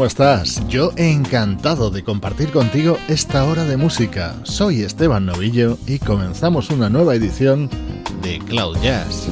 ¿Cómo estás? Yo encantado de compartir contigo esta hora de música. Soy Esteban Novillo y comenzamos una nueva edición de Cloud Jazz.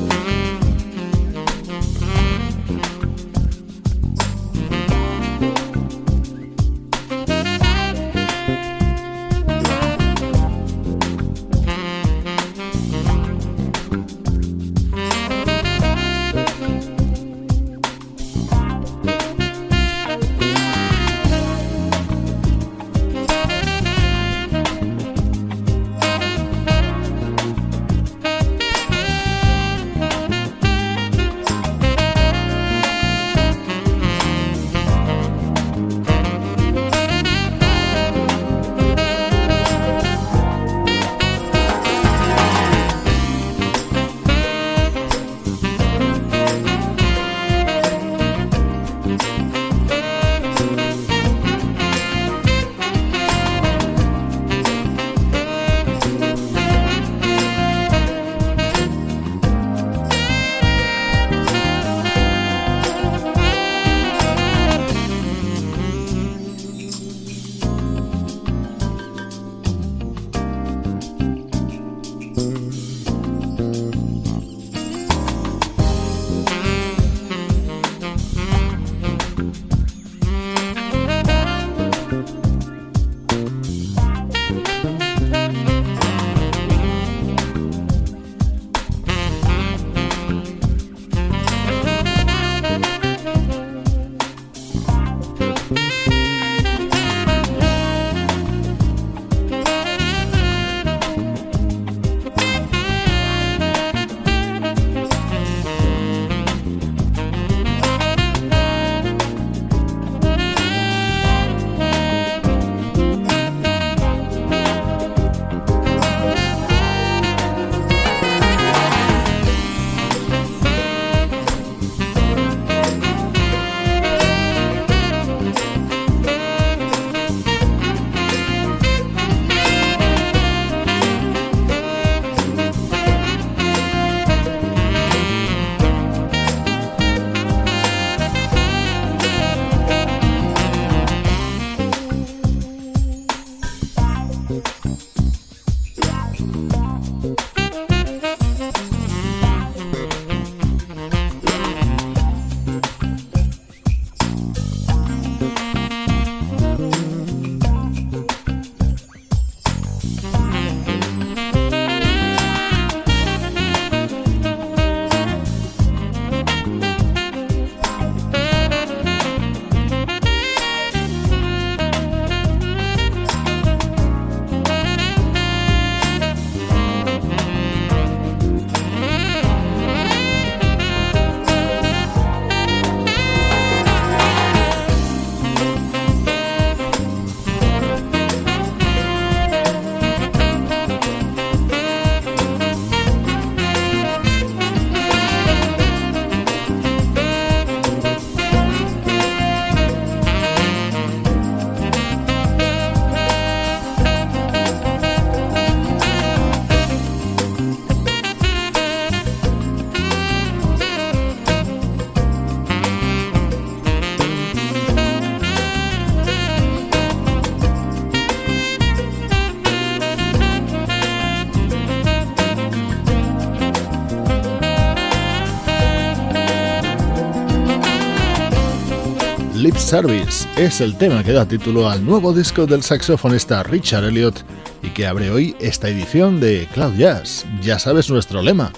Service es el tema que da título al nuevo disco del saxofonista Richard Elliot y que abre hoy esta edición de Cloud Jazz. Ya sabes nuestro lema.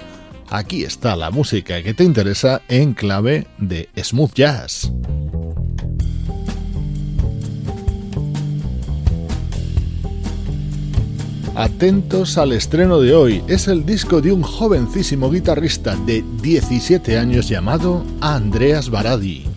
Aquí está la música que te interesa en clave de smooth jazz. Atentos al estreno de hoy. Es el disco de un jovencísimo guitarrista de 17 años llamado Andreas Baradi.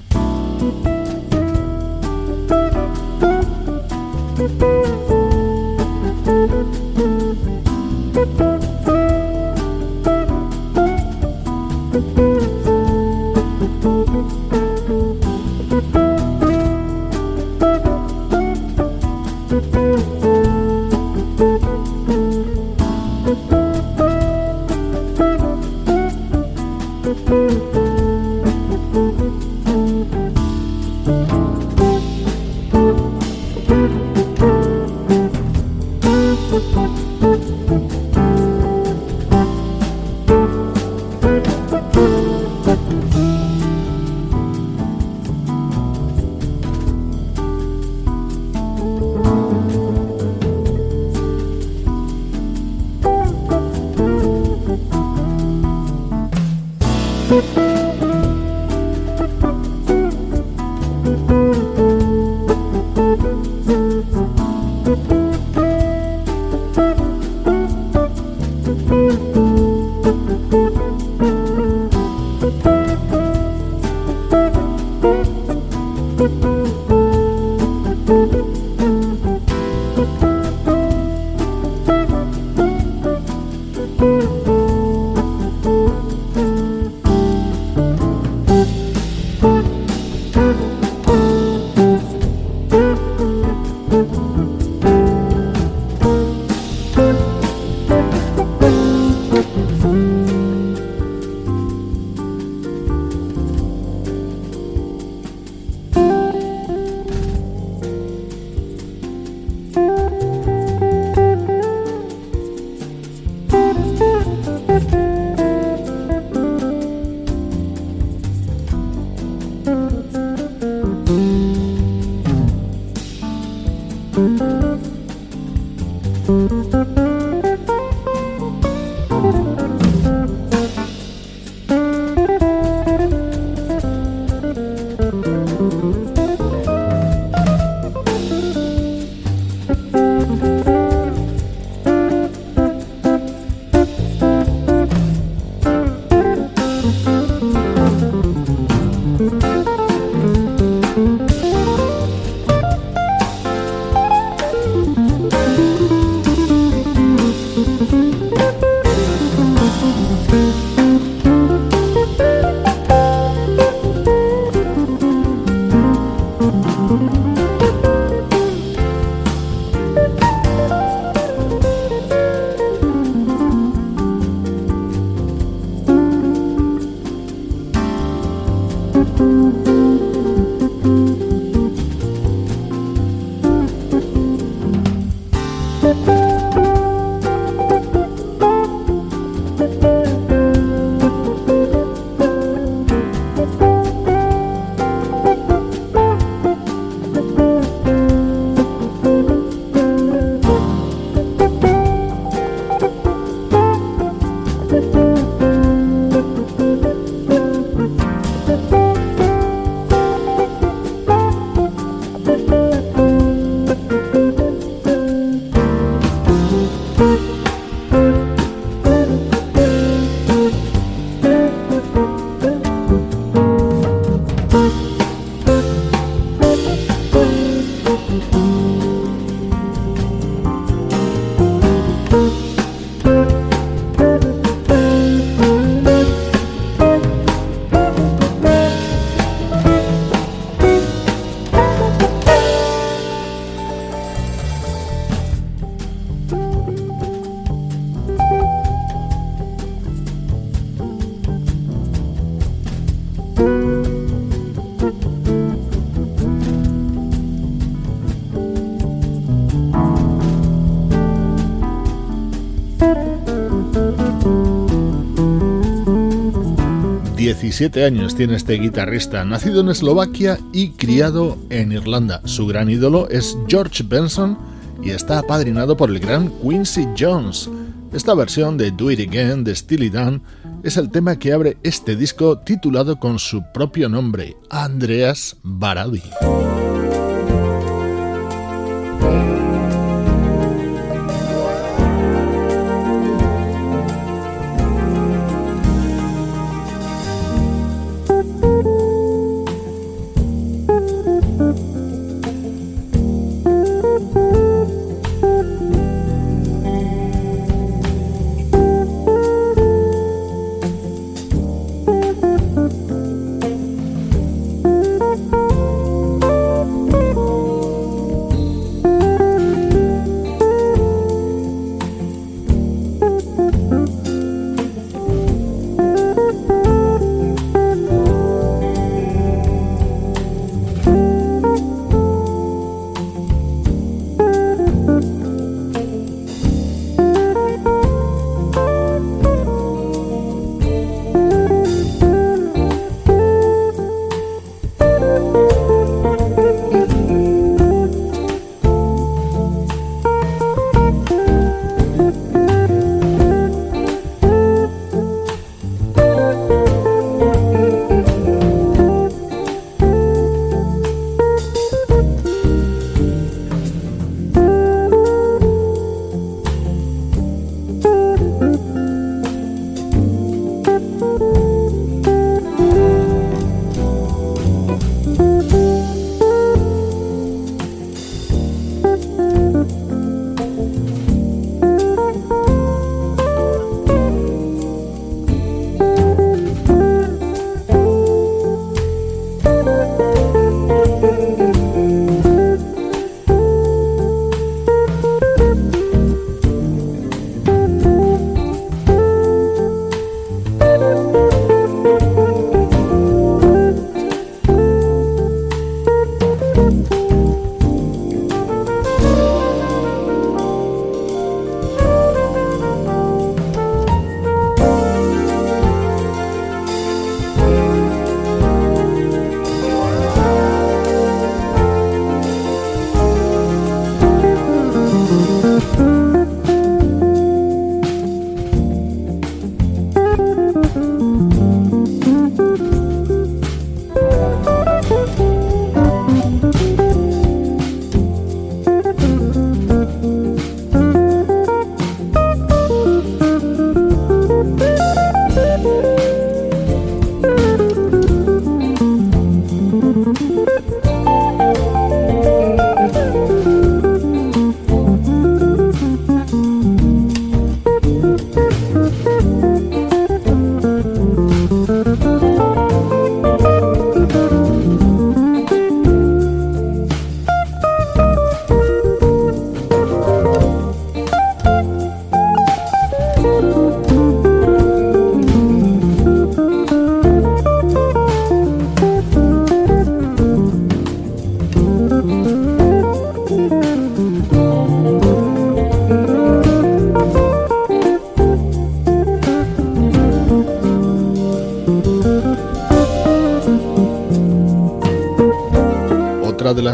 17 años tiene este guitarrista, nacido en Eslovaquia y criado en Irlanda. Su gran ídolo es George Benson y está apadrinado por el gran Quincy Jones. Esta versión de Do It Again de Steely Dan es el tema que abre este disco titulado con su propio nombre, Andreas Baradi.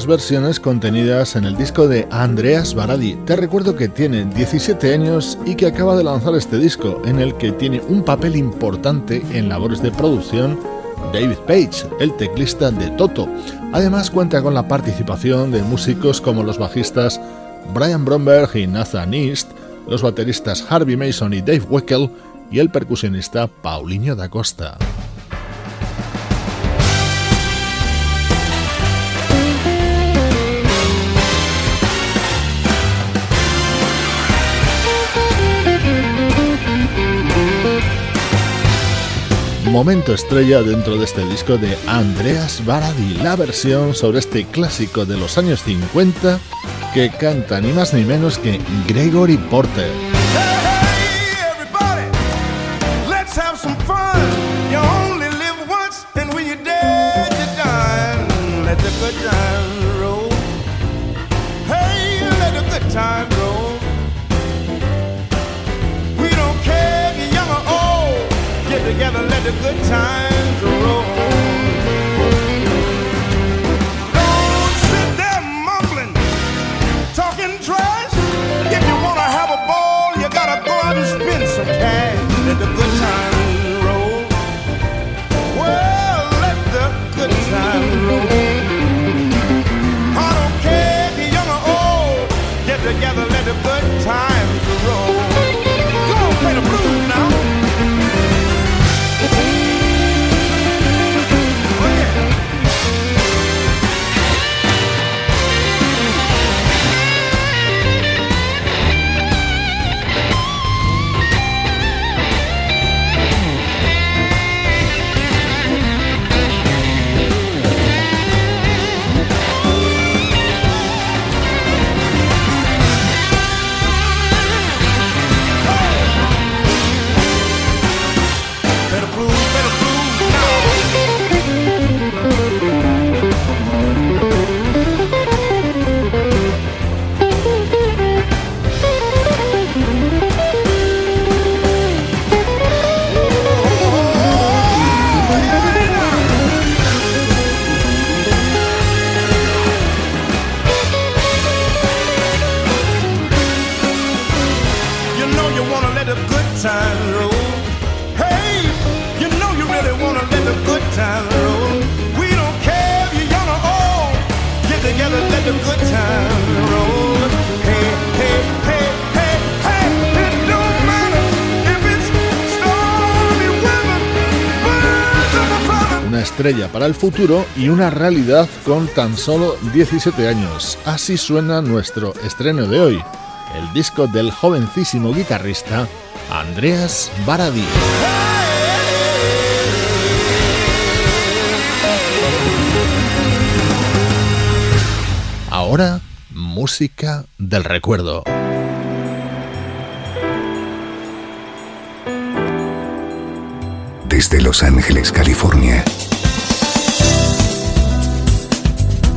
Versiones contenidas en el disco de Andreas Baradi. Te recuerdo que tiene 17 años y que acaba de lanzar este disco, en el que tiene un papel importante en labores de producción David Page, el teclista de Toto. Además cuenta con la participación de músicos como los bajistas Brian Bromberg y Nathan East, los bateristas Harvey Mason y Dave Weckel y el percusionista Paulinho da Costa. Momento estrella dentro de este disco de Andreas Baradi, la versión sobre este clásico de los años 50 que canta ni más ni menos que Gregory Porter. para el futuro y una realidad con tan solo 17 años. Así suena nuestro estreno de hoy, el disco del jovencísimo guitarrista Andreas Baradi. Ahora, música del recuerdo. Desde Los Ángeles, California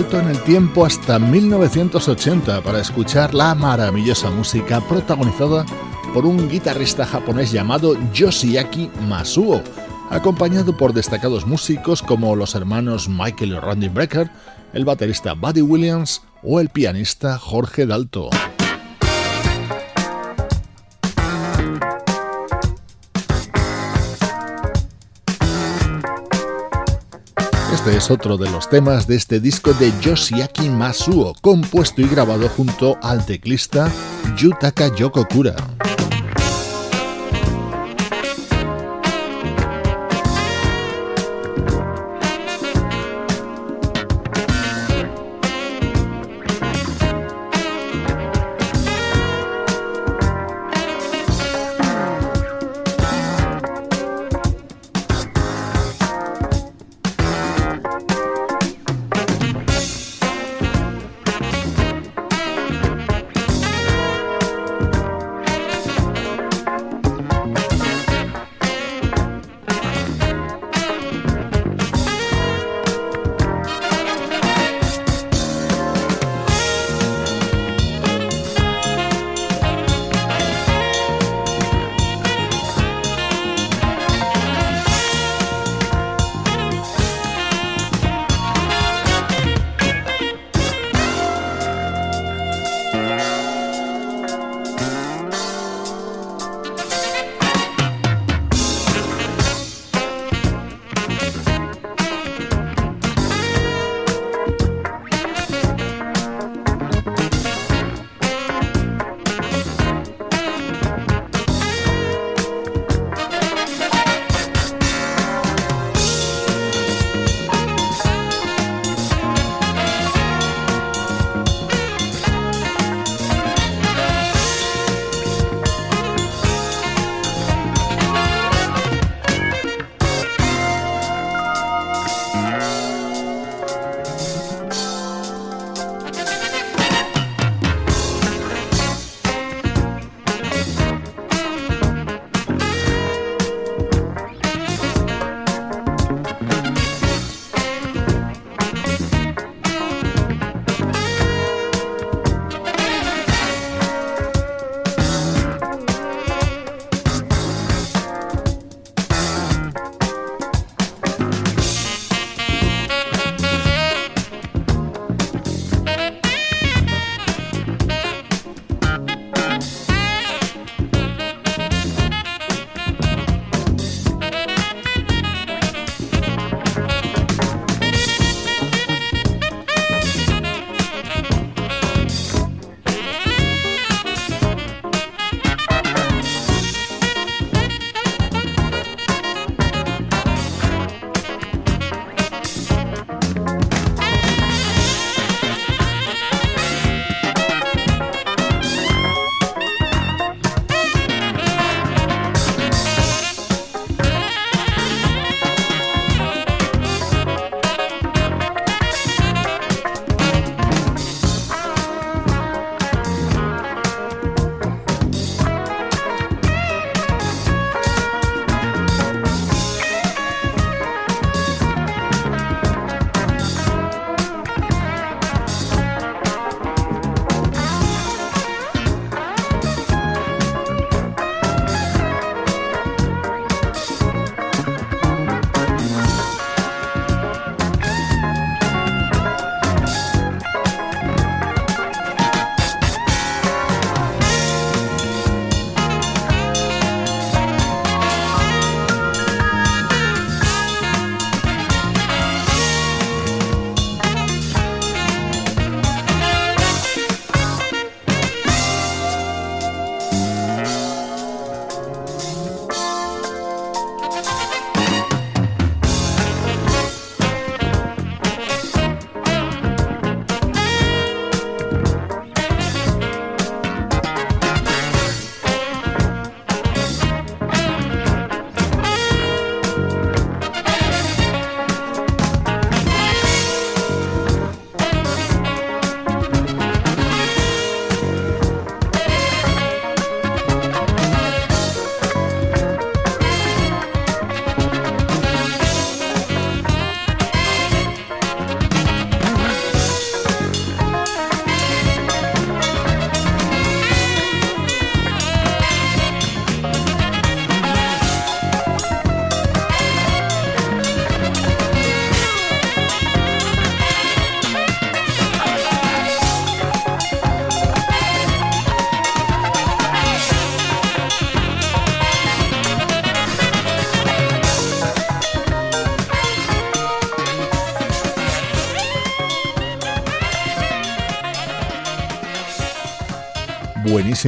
En el tiempo hasta 1980 para escuchar la maravillosa música protagonizada por un guitarrista japonés llamado Yoshiaki Masuo, acompañado por destacados músicos como los hermanos Michael y Randy Brecker, el baterista Buddy Williams o el pianista Jorge Dalto. Este es otro de los temas de este disco de Yoshiaki Masuo, compuesto y grabado junto al teclista Yutaka Yokokura.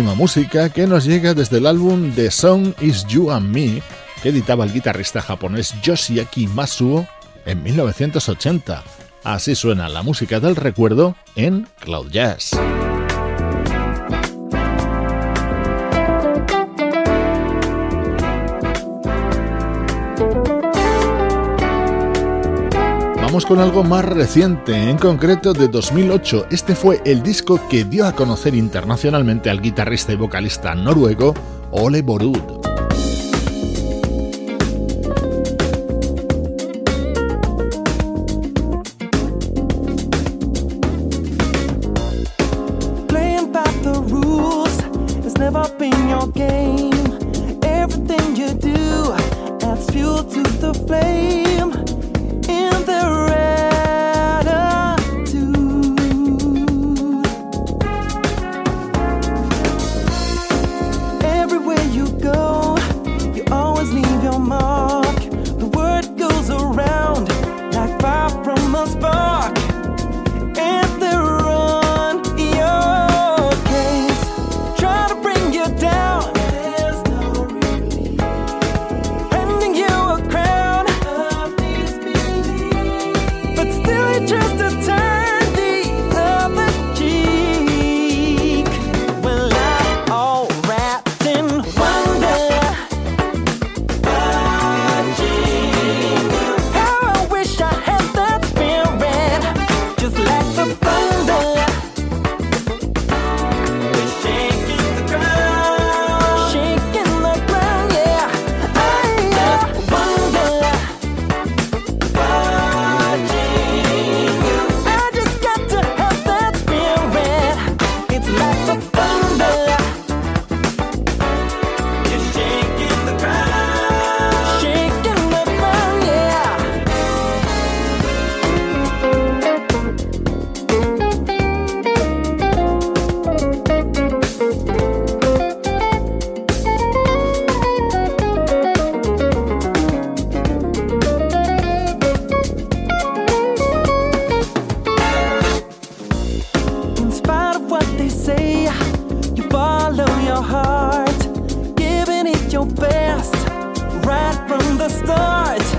Música que nos llega desde el álbum The Song Is You and Me, que editaba el guitarrista japonés Yoshiaki Masuo en 1980. Así suena la música del recuerdo en Cloud Jazz. Con algo más reciente, en concreto de 2008. Este fue el disco que dio a conocer internacionalmente al guitarrista y vocalista noruego Ole Borud. heart, giving it your best right from the start.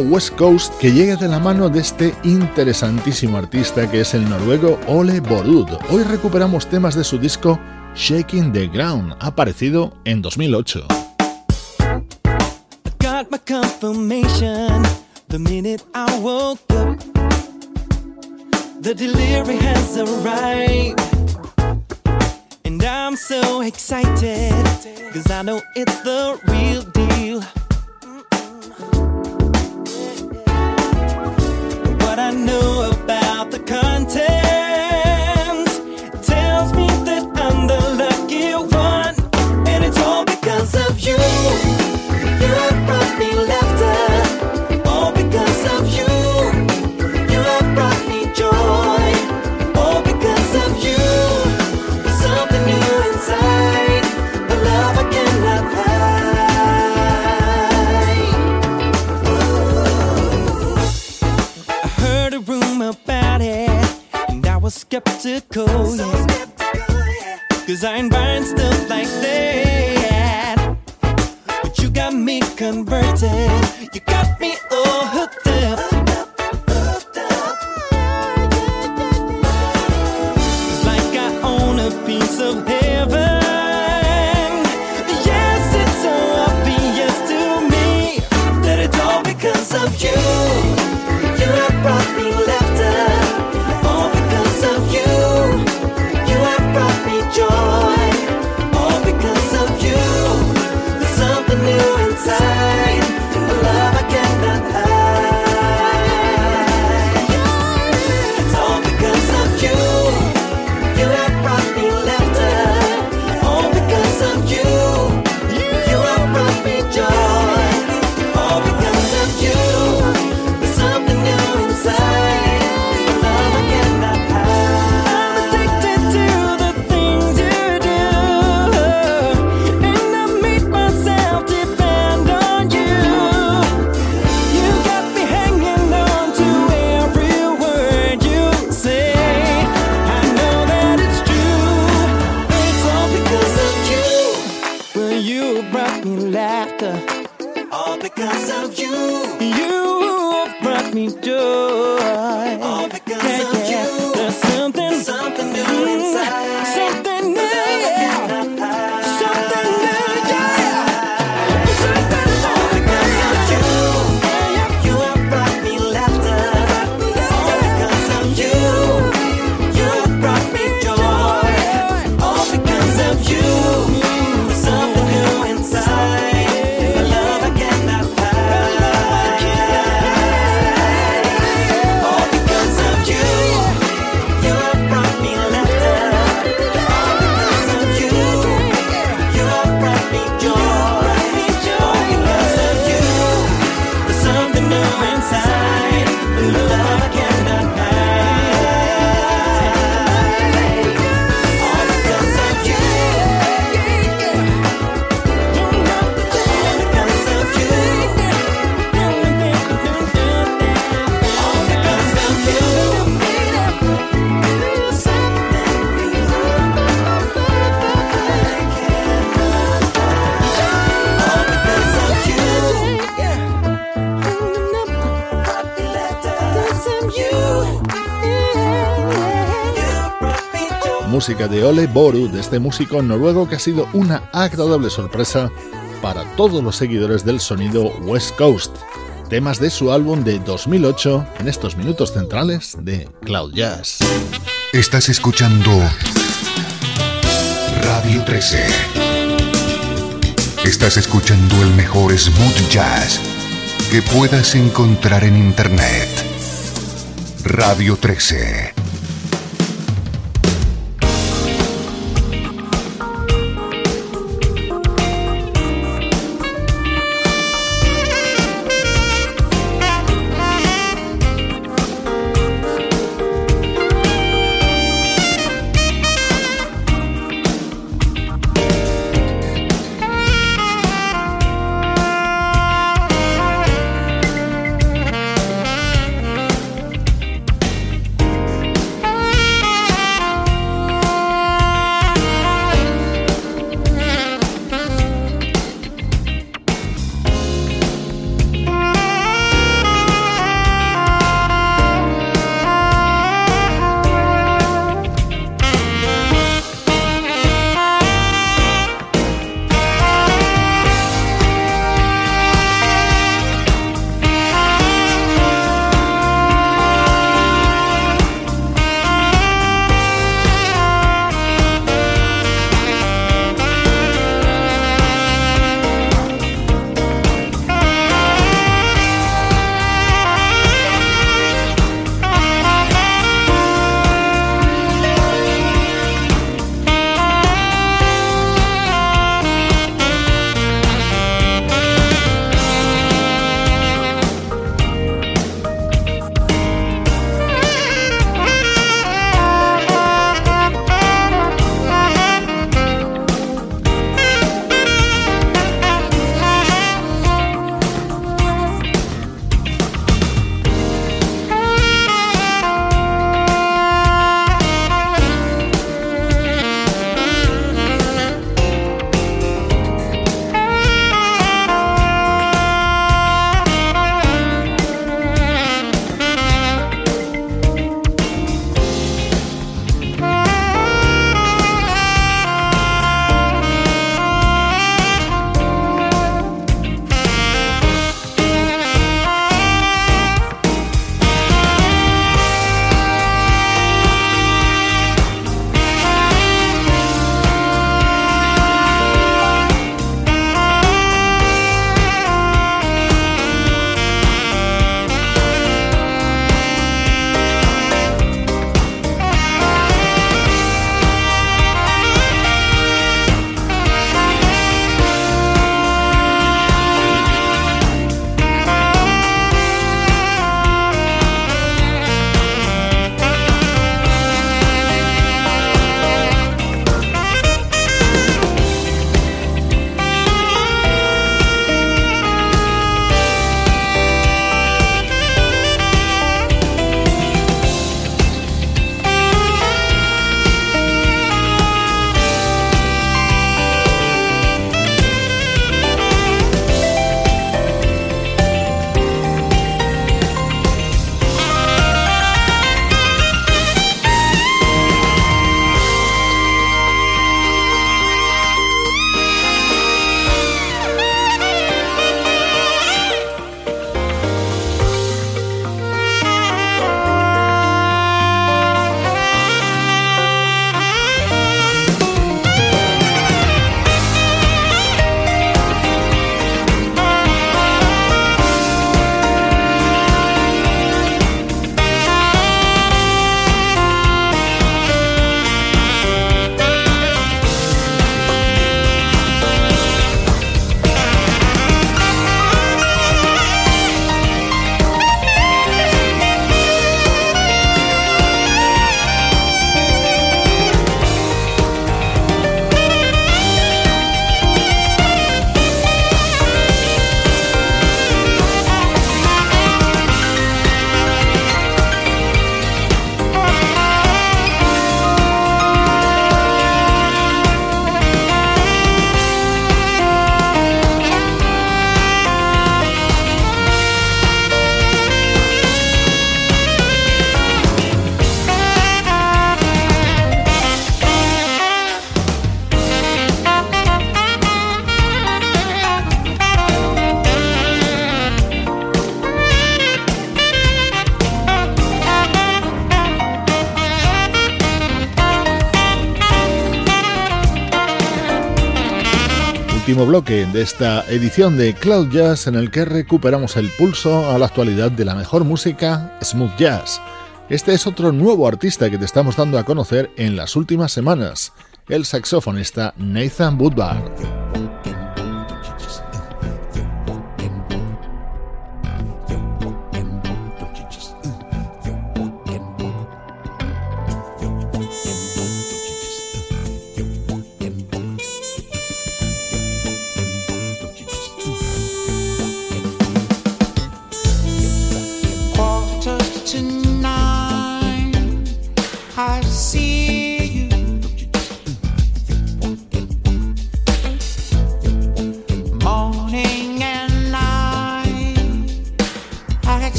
West Coast que llega de la mano de este interesantísimo artista que es el noruego Ole Borud. Hoy recuperamos temas de su disco Shaking the Ground, aparecido en 2008. knew skeptical, so skeptical yeah. Cause I ain't buying stuff like that. But you got me converted. You got me all hooked up. Hooked up. It's like I own a piece of heaven. Yes, it's so obvious to me that it's all because of you. música de Ole Boru, de este músico noruego que ha sido una agradable sorpresa para todos los seguidores del sonido West Coast. Temas de su álbum de 2008 en estos minutos centrales de Cloud Jazz. Estás escuchando Radio 13. Estás escuchando el mejor smooth jazz que puedas encontrar en Internet. Radio 13 bloque de esta edición de Cloud Jazz en el que recuperamos el pulso a la actualidad de la mejor música smooth jazz. Este es otro nuevo artista que te estamos dando a conocer en las últimas semanas, el saxofonista Nathan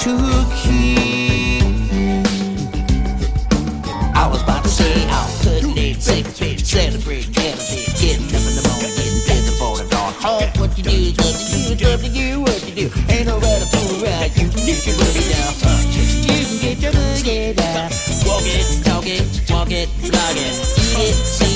to keep. I to say take a bit, celebrate, a getting in the morning, getting the what you do you you what you do. Ain't no you get your booty down. You can get your booty down. Walk it, talk it, walk it, blog it, eat it,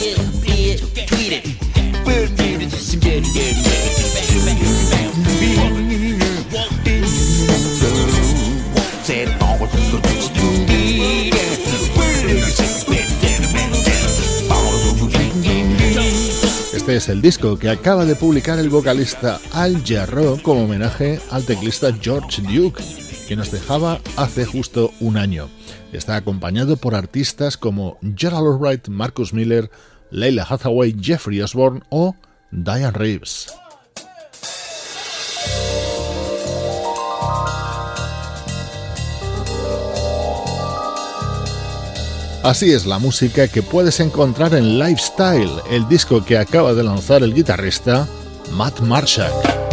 Es el disco que acaba de publicar el vocalista Al Jarreau como homenaje al teclista George Duke, que nos dejaba hace justo un año. Está acompañado por artistas como Gerald Albright, Marcus Miller, Leila Hathaway, Jeffrey Osborne o Diane Reeves. Así es la música que puedes encontrar en Lifestyle, el disco que acaba de lanzar el guitarrista Matt Marshak.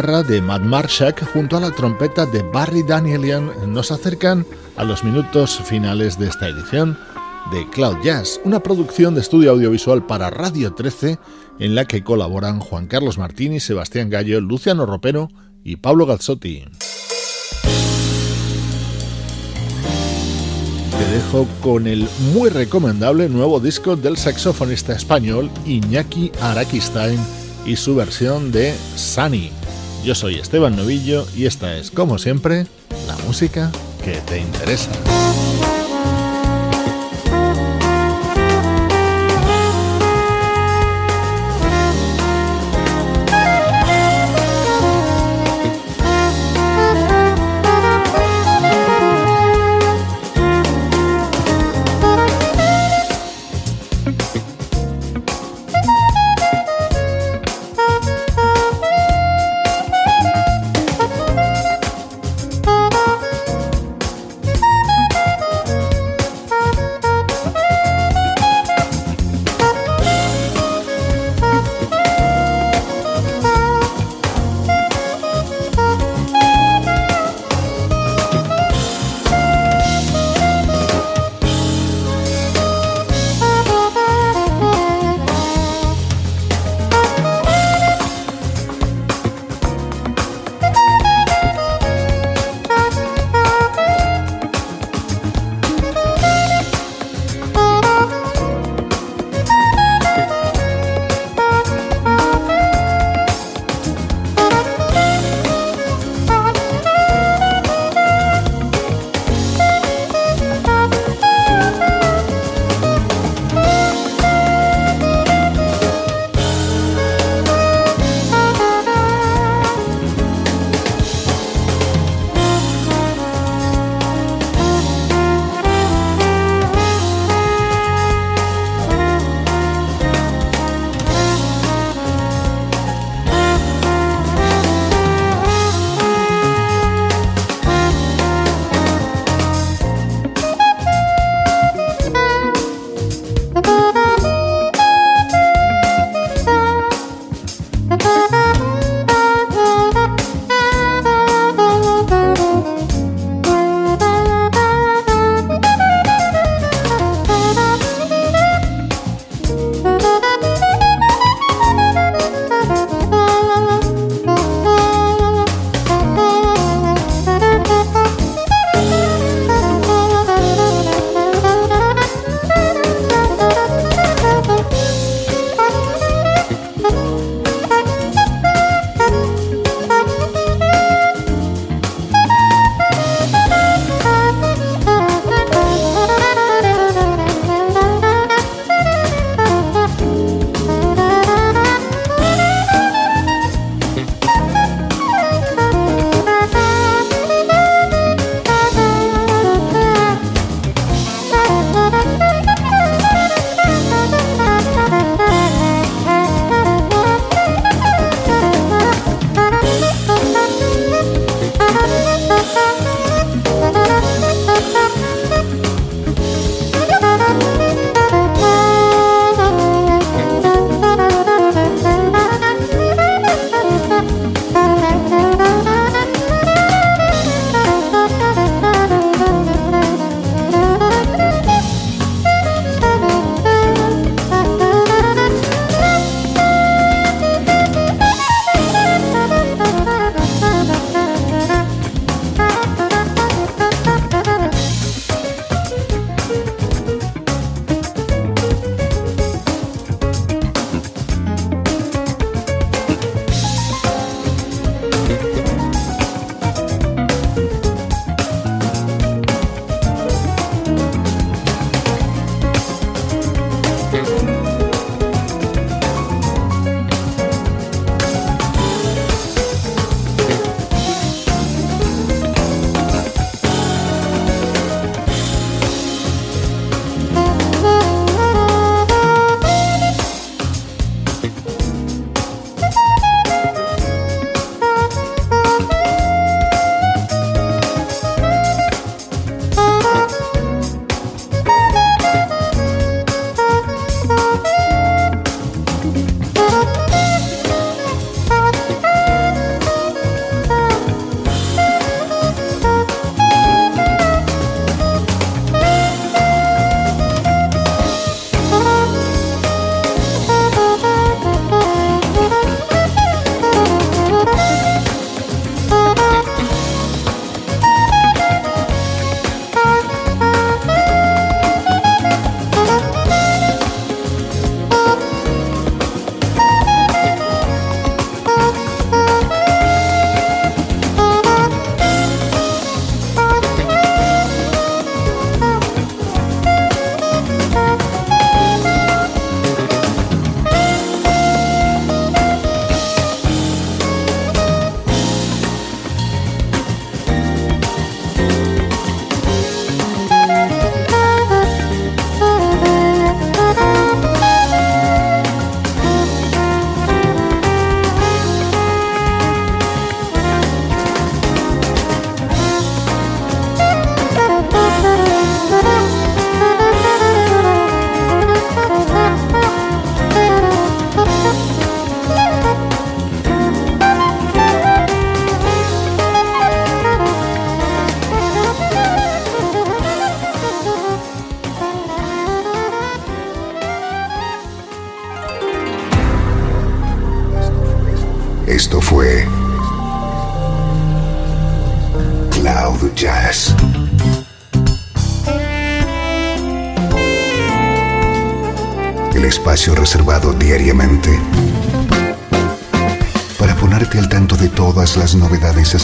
De Matt Marshak junto a la trompeta de Barry Danielian nos acercan a los minutos finales de esta edición de Cloud Jazz, una producción de estudio audiovisual para Radio 13 en la que colaboran Juan Carlos Martini, Sebastián Gallo, Luciano Ropero y Pablo Gazzotti. Te dejo con el muy recomendable nuevo disco del saxofonista español Iñaki Araquistain y su versión de Sunny. Yo soy Esteban Novillo y esta es, como siempre, la música que te interesa.